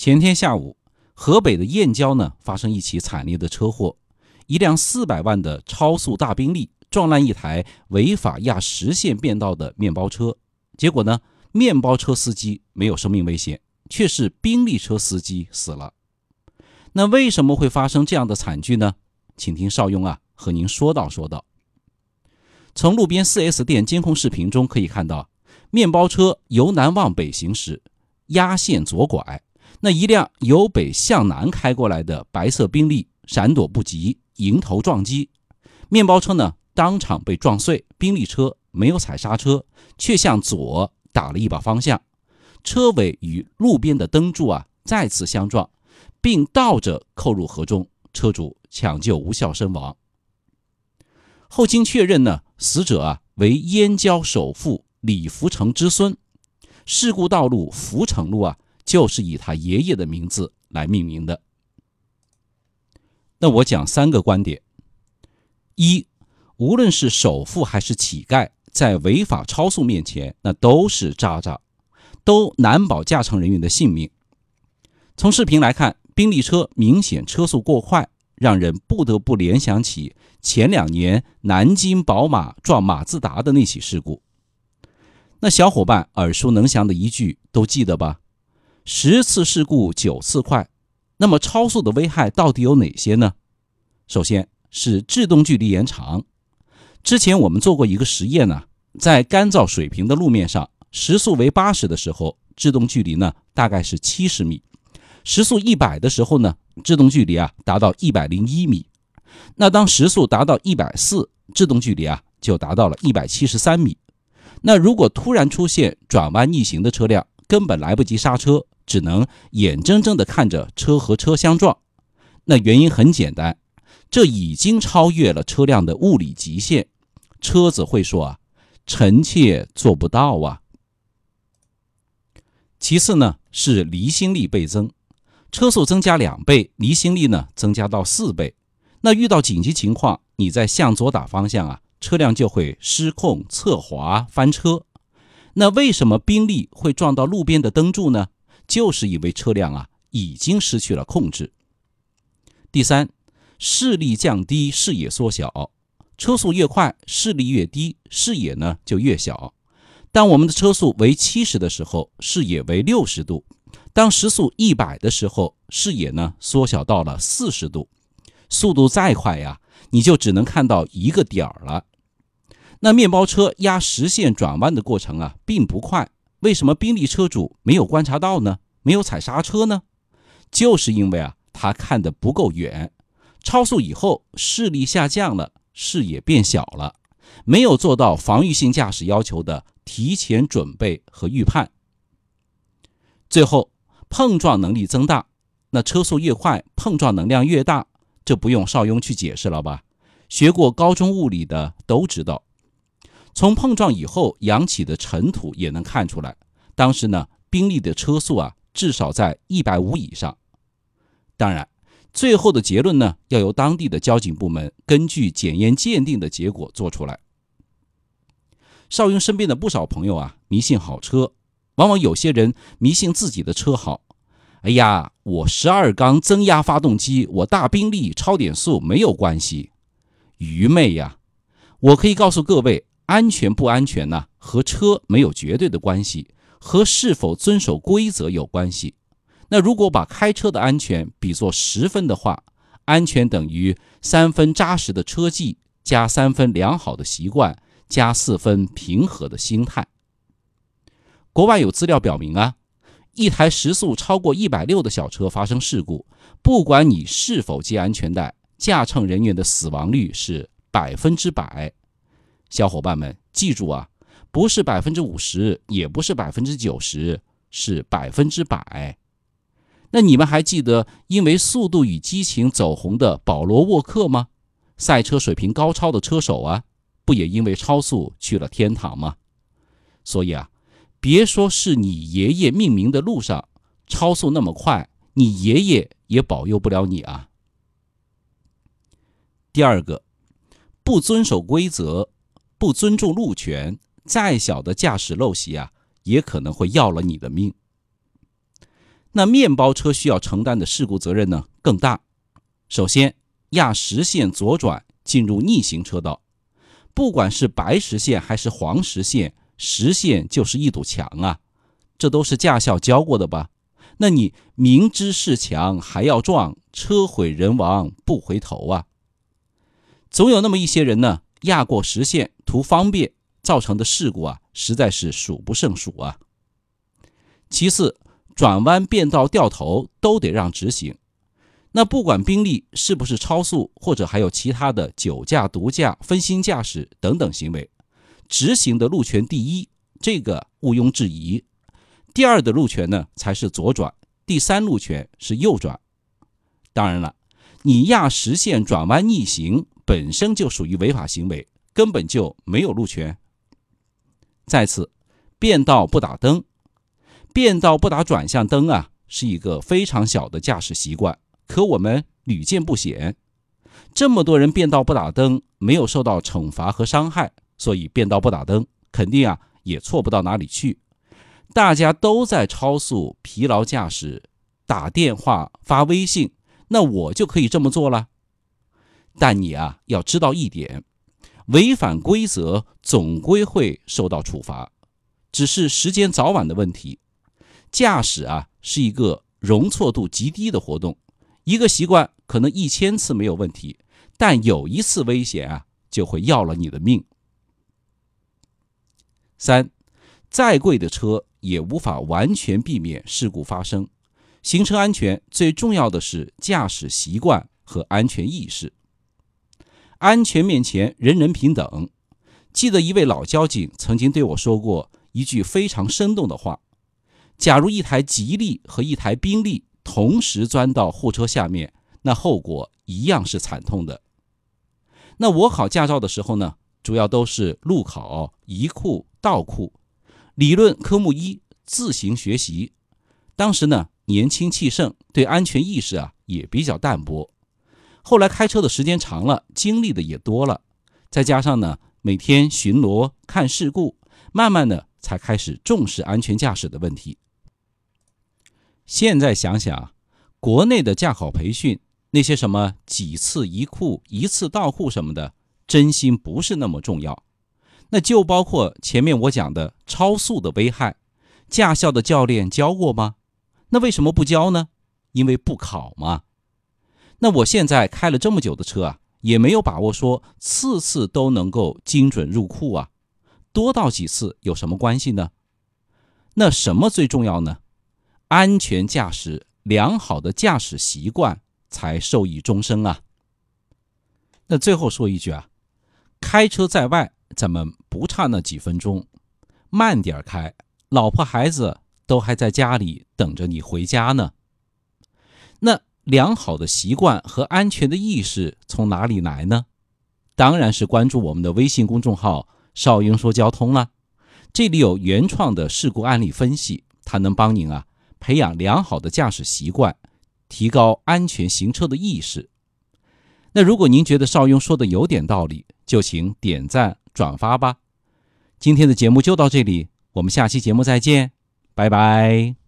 前天下午，河北的燕郊呢发生一起惨烈的车祸，一辆四百万的超速大宾利撞烂一台违法压实线变道的面包车，结果呢，面包车司机没有生命危险，却是宾利车司机死了。那为什么会发生这样的惨剧呢？请听邵雍啊和您说道说道。从路边 4S 店监控视频中可以看到，面包车由南往北行驶，压线左拐。那一辆由北向南开过来的白色宾利闪躲不及，迎头撞击，面包车呢当场被撞碎，宾利车没有踩刹车，却向左打了一把方向，车尾与路边的灯柱啊再次相撞，并倒着扣入河中，车主抢救无效身亡。后经确认呢，死者啊为燕郊首富李福成之孙，事故道路福成路啊。就是以他爷爷的名字来命名的。那我讲三个观点：一，无论是首富还是乞丐，在违法超速面前，那都是渣渣，都难保驾乘人员的性命。从视频来看，宾利车明显车速过快，让人不得不联想起前两年南京宝马撞马自达的那起事故。那小伙伴耳熟能详的一句都记得吧？十次事故九次快，那么超速的危害到底有哪些呢？首先是制动距离延长。之前我们做过一个实验呢，在干燥水平的路面上，时速为八十的时候，制动距离呢大概是七十米；时速一百的时候呢，制动距离啊达到一百零一米。那当时速达到一百四，制动距离啊就达到了一百七十三米。那如果突然出现转弯逆行的车辆，根本来不及刹车。只能眼睁睁地看着车和车相撞，那原因很简单，这已经超越了车辆的物理极限，车子会说啊，臣妾做不到啊。其次呢是离心力倍增，车速增加两倍，离心力呢增加到四倍，那遇到紧急情况，你在向左打方向啊，车辆就会失控侧滑翻车。那为什么宾利会撞到路边的灯柱呢？就是因为车辆啊已经失去了控制。第三，视力降低，视野缩小。车速越快，视力越低，视野呢就越小。当我们的车速为七十的时候，视野为六十度；当时速一百的时候，视野呢缩小到了四十度。速度再快呀，你就只能看到一个点儿了。那面包车压实线转弯的过程啊，并不快。为什么宾利车主没有观察到呢？没有踩刹车呢？就是因为啊，他看得不够远，超速以后视力下降了，视野变小了，没有做到防御性驾驶要求的提前准备和预判。最后，碰撞能力增大，那车速越快，碰撞能量越大，这不用邵雍去解释了吧？学过高中物理的都知道。从碰撞以后扬起的尘土也能看出来，当时呢，宾利的车速啊至少在一百五以上。当然，最后的结论呢要由当地的交警部门根据检验鉴定的结果做出来。邵雍身边的不少朋友啊迷信好车，往往有些人迷信自己的车好，哎呀，我十二缸增压发动机，我大宾利超点速没有关系，愚昧呀！我可以告诉各位。安全不安全呢？和车没有绝对的关系，和是否遵守规则有关系。那如果把开车的安全比作十分的话，安全等于三分扎实的车技加三分良好的习惯加四分平和的心态。国外有资料表明啊，一台时速超过一百六的小车发生事故，不管你是否系安全带，驾乘人员的死亡率是百分之百。小伙伴们，记住啊，不是百分之五十，也不是百分之九十，是百分之百。那你们还记得因为《速度与激情》走红的保罗·沃克吗？赛车水平高超的车手啊，不也因为超速去了天堂吗？所以啊，别说是你爷爷命名的路上超速那么快，你爷爷也保佑不了你啊。第二个，不遵守规则。不尊重路权，再小的驾驶陋习啊，也可能会要了你的命。那面包车需要承担的事故责任呢更大。首先，压实线左转进入逆行车道，不管是白实线还是黄实线，实线就是一堵墙啊，这都是驾校教过的吧？那你明知是墙还要撞，车毁人亡不回头啊！总有那么一些人呢，压过实线图方便，造成的事故啊，实在是数不胜数啊。其次，转弯、变道、掉头都得让直行。那不管宾利是不是超速，或者还有其他的酒驾、毒驾、分心驾驶等等行为，直行的路权第一，这个毋庸置疑。第二的路权呢才是左转，第三路权是右转。当然了，你压实线转弯逆行本身就属于违法行为，根本就没有路权。再次，变道不打灯。变道不打转向灯啊，是一个非常小的驾驶习惯，可我们屡见不鲜。这么多人变道不打灯，没有受到惩罚和伤害，所以变道不打灯肯定啊也错不到哪里去。大家都在超速、疲劳驾驶、打电话、发微信，那我就可以这么做了。但你啊要知道一点，违反规则总归会受到处罚，只是时间早晚的问题。驾驶啊是一个容错度极低的活动，一个习惯可能一千次没有问题，但有一次危险啊就会要了你的命。三，再贵的车也无法完全避免事故发生。行车安全最重要的是驾驶习惯和安全意识。安全面前人人平等。记得一位老交警曾经对我说过一句非常生动的话。假如一台吉利和一台宾利同时钻到货车下面，那后果一样是惨痛的。那我考驾照的时候呢，主要都是路考、移库、倒库，理论科目一自行学习。当时呢年轻气盛，对安全意识啊也比较淡薄。后来开车的时间长了，经历的也多了，再加上呢每天巡逻看事故，慢慢的才开始重视安全驾驶的问题。现在想想，国内的驾考培训那些什么几次一库、一次倒库什么的，真心不是那么重要。那就包括前面我讲的超速的危害，驾校的教练教过吗？那为什么不教呢？因为不考嘛。那我现在开了这么久的车啊，也没有把握说次次都能够精准入库啊。多到几次有什么关系呢？那什么最重要呢？安全驾驶，良好的驾驶习惯才受益终生啊。那最后说一句啊，开车在外，咱们不差那几分钟，慢点开，老婆孩子都还在家里等着你回家呢。那良好的习惯和安全的意识从哪里来呢？当然是关注我们的微信公众号“少英说交通”了，这里有原创的事故案例分析，它能帮您啊。培养良好的驾驶习惯，提高安全行车的意识。那如果您觉得邵雍说的有点道理，就请点赞转发吧。今天的节目就到这里，我们下期节目再见，拜拜。